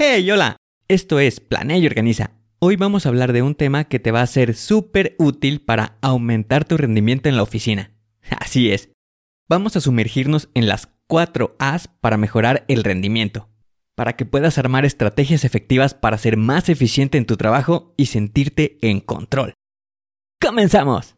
Hey, hola. Esto es Planea y Organiza. Hoy vamos a hablar de un tema que te va a ser súper útil para aumentar tu rendimiento en la oficina. Así es. Vamos a sumergirnos en las 4 A's para mejorar el rendimiento, para que puedas armar estrategias efectivas para ser más eficiente en tu trabajo y sentirte en control. ¡Comenzamos!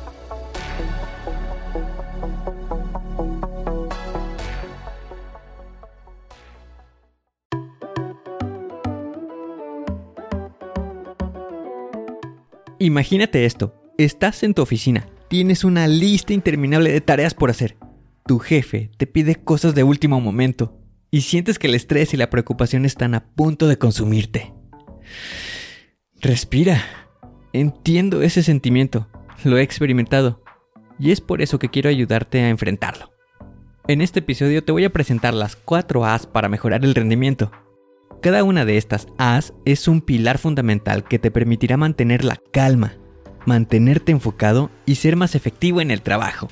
Imagínate esto, estás en tu oficina, tienes una lista interminable de tareas por hacer. Tu jefe te pide cosas de último momento y sientes que el estrés y la preocupación están a punto de consumirte. Respira. Entiendo ese sentimiento, lo he experimentado y es por eso que quiero ayudarte a enfrentarlo. En este episodio te voy a presentar las 4 A's para mejorar el rendimiento cada una de estas A's es un pilar fundamental que te permitirá mantener la calma, mantenerte enfocado y ser más efectivo en el trabajo.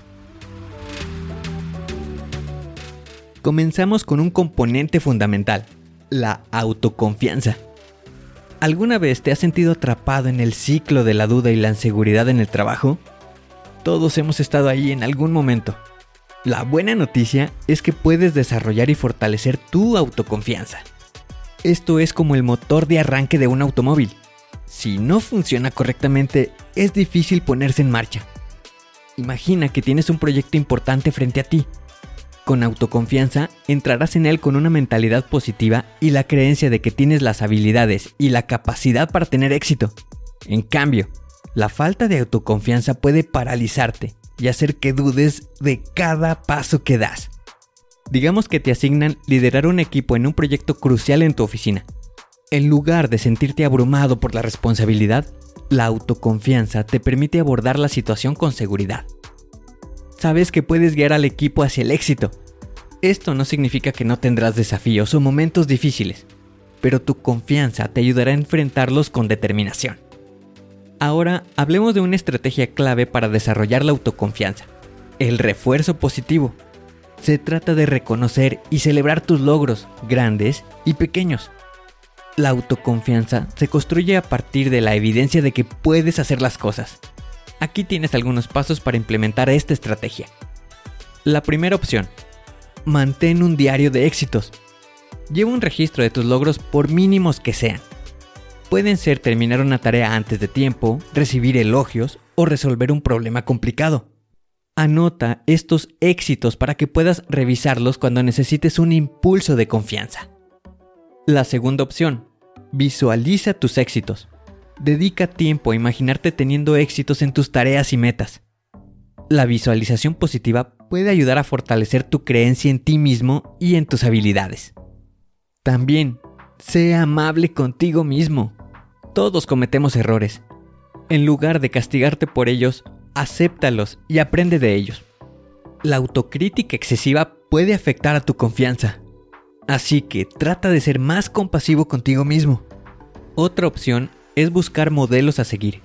Comenzamos con un componente fundamental, la autoconfianza. ¿Alguna vez te has sentido atrapado en el ciclo de la duda y la inseguridad en el trabajo? Todos hemos estado ahí en algún momento. La buena noticia es que puedes desarrollar y fortalecer tu autoconfianza. Esto es como el motor de arranque de un automóvil. Si no funciona correctamente, es difícil ponerse en marcha. Imagina que tienes un proyecto importante frente a ti. Con autoconfianza entrarás en él con una mentalidad positiva y la creencia de que tienes las habilidades y la capacidad para tener éxito. En cambio, la falta de autoconfianza puede paralizarte y hacer que dudes de cada paso que das. Digamos que te asignan liderar un equipo en un proyecto crucial en tu oficina. En lugar de sentirte abrumado por la responsabilidad, la autoconfianza te permite abordar la situación con seguridad. Sabes que puedes guiar al equipo hacia el éxito. Esto no significa que no tendrás desafíos o momentos difíciles, pero tu confianza te ayudará a enfrentarlos con determinación. Ahora hablemos de una estrategia clave para desarrollar la autoconfianza, el refuerzo positivo. Se trata de reconocer y celebrar tus logros, grandes y pequeños. La autoconfianza se construye a partir de la evidencia de que puedes hacer las cosas. Aquí tienes algunos pasos para implementar esta estrategia. La primera opción. Mantén un diario de éxitos. Lleva un registro de tus logros por mínimos que sean. Pueden ser terminar una tarea antes de tiempo, recibir elogios o resolver un problema complicado. Anota estos éxitos para que puedas revisarlos cuando necesites un impulso de confianza. La segunda opción, visualiza tus éxitos. Dedica tiempo a imaginarte teniendo éxitos en tus tareas y metas. La visualización positiva puede ayudar a fortalecer tu creencia en ti mismo y en tus habilidades. También, sé amable contigo mismo. Todos cometemos errores. En lugar de castigarte por ellos, acéptalos y aprende de ellos. La autocrítica excesiva puede afectar a tu confianza, así que trata de ser más compasivo contigo mismo. Otra opción es buscar modelos a seguir.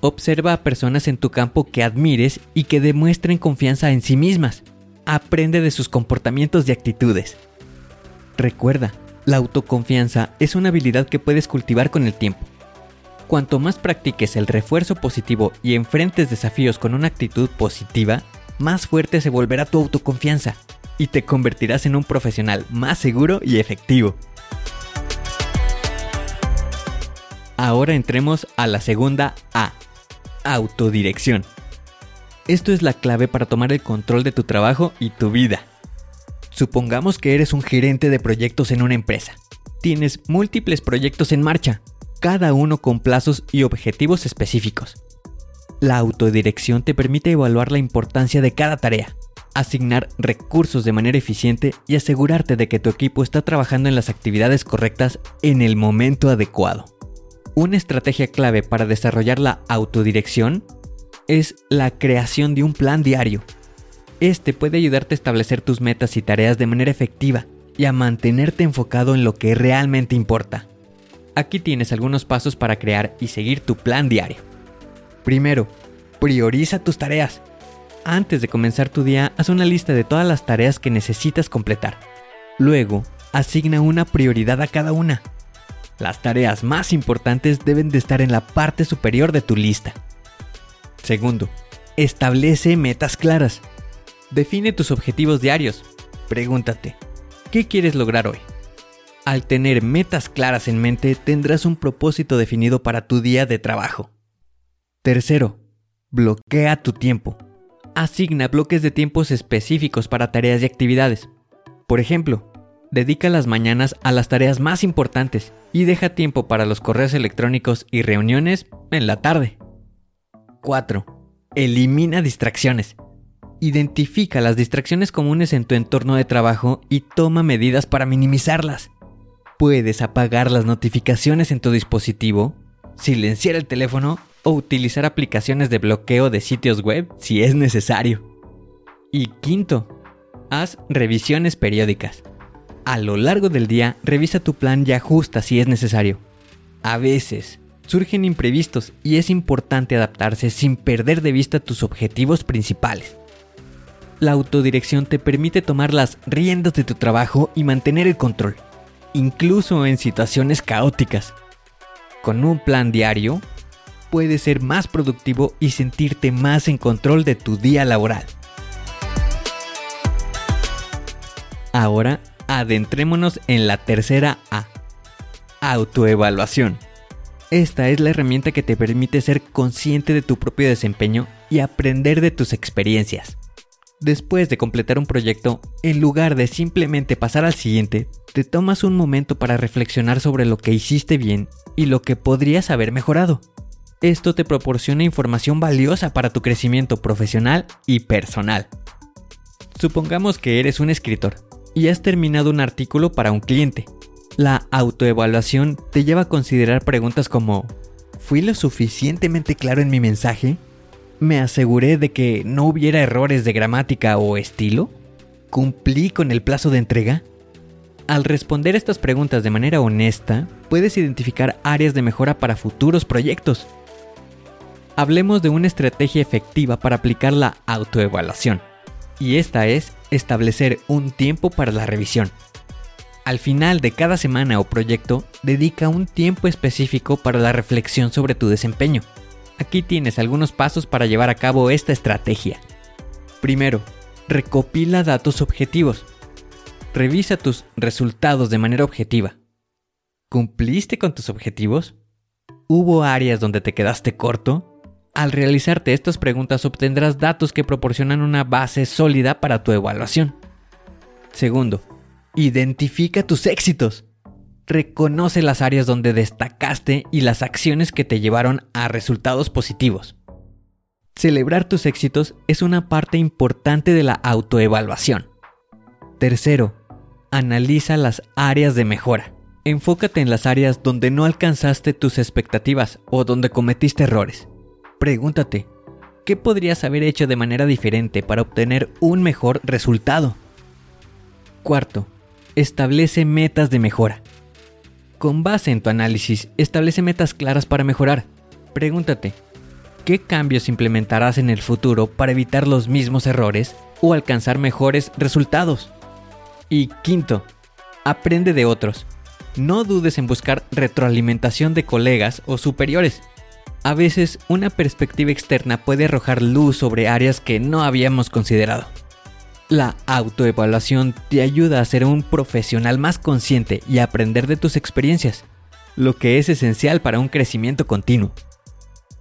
Observa a personas en tu campo que admires y que demuestren confianza en sí mismas. Aprende de sus comportamientos y actitudes. Recuerda, la autoconfianza es una habilidad que puedes cultivar con el tiempo. Cuanto más practiques el refuerzo positivo y enfrentes desafíos con una actitud positiva, más fuerte se volverá tu autoconfianza y te convertirás en un profesional más seguro y efectivo. Ahora entremos a la segunda A, autodirección. Esto es la clave para tomar el control de tu trabajo y tu vida. Supongamos que eres un gerente de proyectos en una empresa. Tienes múltiples proyectos en marcha, cada uno con plazos y objetivos específicos. La autodirección te permite evaluar la importancia de cada tarea, asignar recursos de manera eficiente y asegurarte de que tu equipo está trabajando en las actividades correctas en el momento adecuado. Una estrategia clave para desarrollar la autodirección es la creación de un plan diario. Este puede ayudarte a establecer tus metas y tareas de manera efectiva y a mantenerte enfocado en lo que realmente importa. Aquí tienes algunos pasos para crear y seguir tu plan diario. Primero, prioriza tus tareas. Antes de comenzar tu día, haz una lista de todas las tareas que necesitas completar. Luego, asigna una prioridad a cada una. Las tareas más importantes deben de estar en la parte superior de tu lista. Segundo, establece metas claras. Define tus objetivos diarios. Pregúntate, ¿qué quieres lograr hoy? Al tener metas claras en mente, tendrás un propósito definido para tu día de trabajo. Tercero, bloquea tu tiempo. Asigna bloques de tiempos específicos para tareas y actividades. Por ejemplo, dedica las mañanas a las tareas más importantes y deja tiempo para los correos electrónicos y reuniones en la tarde. 4. Elimina distracciones. Identifica las distracciones comunes en tu entorno de trabajo y toma medidas para minimizarlas. Puedes apagar las notificaciones en tu dispositivo, silenciar el teléfono o utilizar aplicaciones de bloqueo de sitios web si es necesario. Y quinto, haz revisiones periódicas. A lo largo del día, revisa tu plan y ajusta si es necesario. A veces, surgen imprevistos y es importante adaptarse sin perder de vista tus objetivos principales. La autodirección te permite tomar las riendas de tu trabajo y mantener el control, incluso en situaciones caóticas. Con un plan diario, puedes ser más productivo y sentirte más en control de tu día laboral. Ahora, adentrémonos en la tercera A, autoevaluación. Esta es la herramienta que te permite ser consciente de tu propio desempeño y aprender de tus experiencias. Después de completar un proyecto, en lugar de simplemente pasar al siguiente, te tomas un momento para reflexionar sobre lo que hiciste bien y lo que podrías haber mejorado. Esto te proporciona información valiosa para tu crecimiento profesional y personal. Supongamos que eres un escritor y has terminado un artículo para un cliente. La autoevaluación te lleva a considerar preguntas como ¿Fui lo suficientemente claro en mi mensaje? ¿Me aseguré de que no hubiera errores de gramática o estilo? ¿Cumplí con el plazo de entrega? Al responder estas preguntas de manera honesta, puedes identificar áreas de mejora para futuros proyectos. Hablemos de una estrategia efectiva para aplicar la autoevaluación, y esta es establecer un tiempo para la revisión. Al final de cada semana o proyecto, dedica un tiempo específico para la reflexión sobre tu desempeño. Aquí tienes algunos pasos para llevar a cabo esta estrategia. Primero, recopila datos objetivos. Revisa tus resultados de manera objetiva. ¿Cumpliste con tus objetivos? ¿Hubo áreas donde te quedaste corto? Al realizarte estas preguntas obtendrás datos que proporcionan una base sólida para tu evaluación. Segundo, Identifica tus éxitos. Reconoce las áreas donde destacaste y las acciones que te llevaron a resultados positivos. Celebrar tus éxitos es una parte importante de la autoevaluación. Tercero, analiza las áreas de mejora. Enfócate en las áreas donde no alcanzaste tus expectativas o donde cometiste errores. Pregúntate, ¿qué podrías haber hecho de manera diferente para obtener un mejor resultado? Cuarto, establece metas de mejora. Con base en tu análisis, establece metas claras para mejorar. Pregúntate, ¿qué cambios implementarás en el futuro para evitar los mismos errores o alcanzar mejores resultados? Y quinto, aprende de otros. No dudes en buscar retroalimentación de colegas o superiores. A veces una perspectiva externa puede arrojar luz sobre áreas que no habíamos considerado. La autoevaluación te ayuda a ser un profesional más consciente y a aprender de tus experiencias, lo que es esencial para un crecimiento continuo.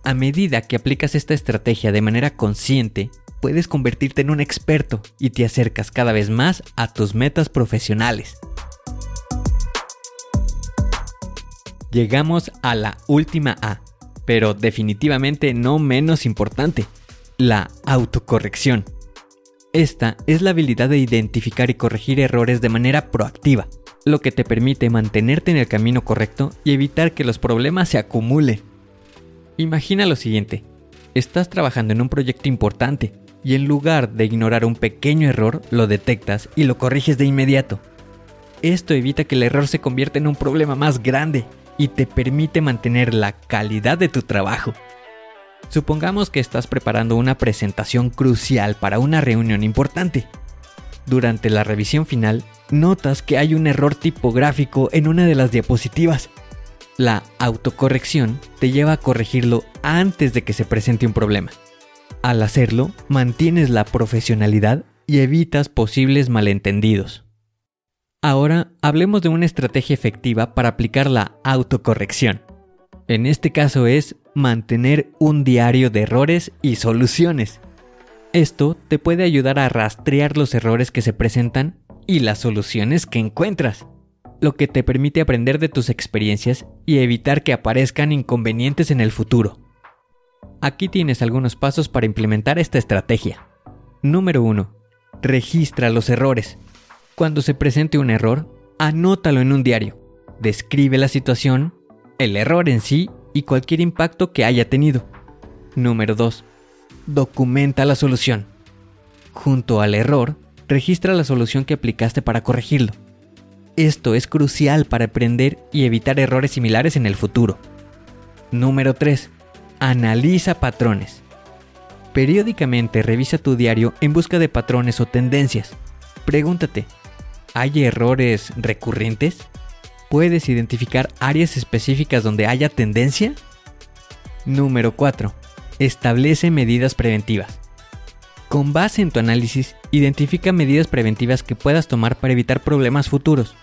A medida que aplicas esta estrategia de manera consciente, puedes convertirte en un experto y te acercas cada vez más a tus metas profesionales. Llegamos a la última A, pero definitivamente no menos importante, la autocorrección. Esta es la habilidad de identificar y corregir errores de manera proactiva, lo que te permite mantenerte en el camino correcto y evitar que los problemas se acumulen. Imagina lo siguiente, estás trabajando en un proyecto importante y en lugar de ignorar un pequeño error, lo detectas y lo corriges de inmediato. Esto evita que el error se convierta en un problema más grande y te permite mantener la calidad de tu trabajo. Supongamos que estás preparando una presentación crucial para una reunión importante. Durante la revisión final, notas que hay un error tipográfico en una de las diapositivas la autocorrección te lleva a corregirlo antes de que se presente un problema. Al hacerlo, mantienes la profesionalidad y evitas posibles malentendidos. Ahora hablemos de una estrategia efectiva para aplicar la autocorrección. En este caso es mantener un diario de errores y soluciones. Esto te puede ayudar a rastrear los errores que se presentan y las soluciones que encuentras lo que te permite aprender de tus experiencias y evitar que aparezcan inconvenientes en el futuro. Aquí tienes algunos pasos para implementar esta estrategia. Número 1. Registra los errores. Cuando se presente un error, anótalo en un diario. Describe la situación, el error en sí y cualquier impacto que haya tenido. Número 2. Documenta la solución. Junto al error, registra la solución que aplicaste para corregirlo. Esto es crucial para aprender y evitar errores similares en el futuro. Número 3. Analiza patrones. Periódicamente revisa tu diario en busca de patrones o tendencias. Pregúntate, ¿hay errores recurrentes? ¿Puedes identificar áreas específicas donde haya tendencia? Número 4. Establece medidas preventivas. Con base en tu análisis, identifica medidas preventivas que puedas tomar para evitar problemas futuros.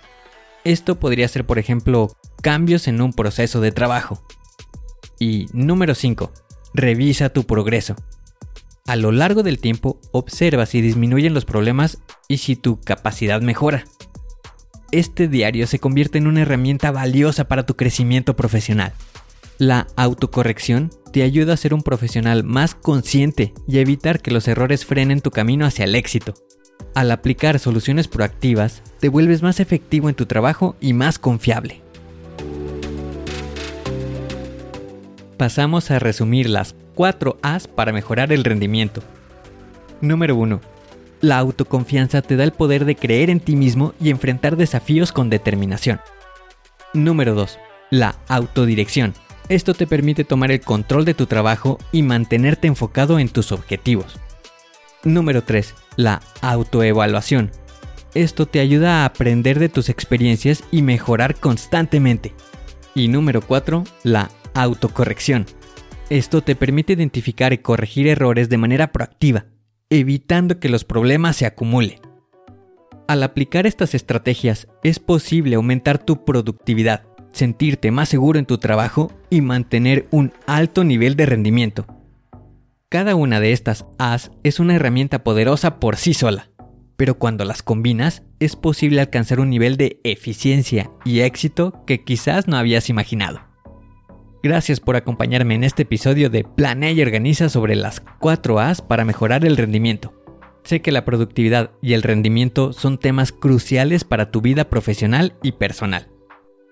Esto podría ser, por ejemplo, cambios en un proceso de trabajo. Y número 5. Revisa tu progreso. A lo largo del tiempo, observa si disminuyen los problemas y si tu capacidad mejora. Este diario se convierte en una herramienta valiosa para tu crecimiento profesional. La autocorrección te ayuda a ser un profesional más consciente y evitar que los errores frenen tu camino hacia el éxito. Al aplicar soluciones proactivas, te vuelves más efectivo en tu trabajo y más confiable. Pasamos a resumir las 4 A's para mejorar el rendimiento. Número 1. La autoconfianza te da el poder de creer en ti mismo y enfrentar desafíos con determinación. Número 2. La autodirección. Esto te permite tomar el control de tu trabajo y mantenerte enfocado en tus objetivos. Número 3. La autoevaluación. Esto te ayuda a aprender de tus experiencias y mejorar constantemente. Y número 4. La autocorrección. Esto te permite identificar y corregir errores de manera proactiva, evitando que los problemas se acumulen. Al aplicar estas estrategias es posible aumentar tu productividad, sentirte más seguro en tu trabajo y mantener un alto nivel de rendimiento. Cada una de estas As es una herramienta poderosa por sí sola, pero cuando las combinas es posible alcanzar un nivel de eficiencia y éxito que quizás no habías imaginado. Gracias por acompañarme en este episodio de Planea y Organiza sobre las 4 As para mejorar el rendimiento. Sé que la productividad y el rendimiento son temas cruciales para tu vida profesional y personal.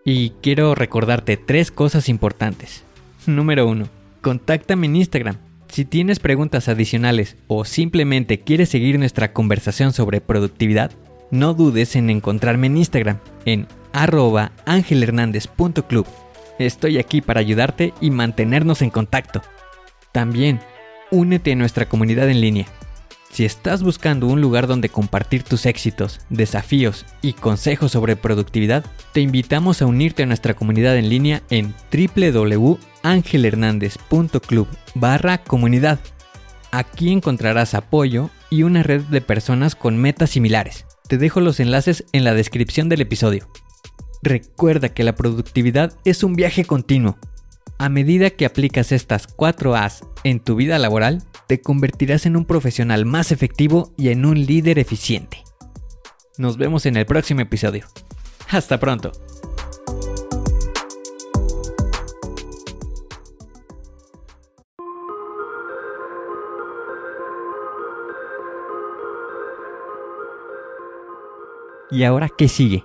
Y quiero recordarte tres cosas importantes. Número 1. Contáctame en Instagram si tienes preguntas adicionales o simplemente quieres seguir nuestra conversación sobre productividad, no dudes en encontrarme en Instagram en arroba angelhernandez.club. Estoy aquí para ayudarte y mantenernos en contacto. También, únete a nuestra comunidad en línea. Si estás buscando un lugar donde compartir tus éxitos, desafíos y consejos sobre productividad, te invitamos a unirte a nuestra comunidad en línea en www angelhernandez.club barra comunidad. Aquí encontrarás apoyo y una red de personas con metas similares. Te dejo los enlaces en la descripción del episodio. Recuerda que la productividad es un viaje continuo. A medida que aplicas estas 4 A's en tu vida laboral, te convertirás en un profesional más efectivo y en un líder eficiente. Nos vemos en el próximo episodio. Hasta pronto. ¿Y ahora qué sigue?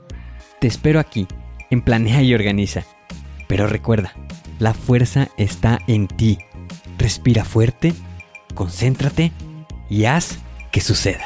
Te espero aquí, en Planea y Organiza. Pero recuerda, la fuerza está en ti. Respira fuerte, concéntrate y haz que suceda.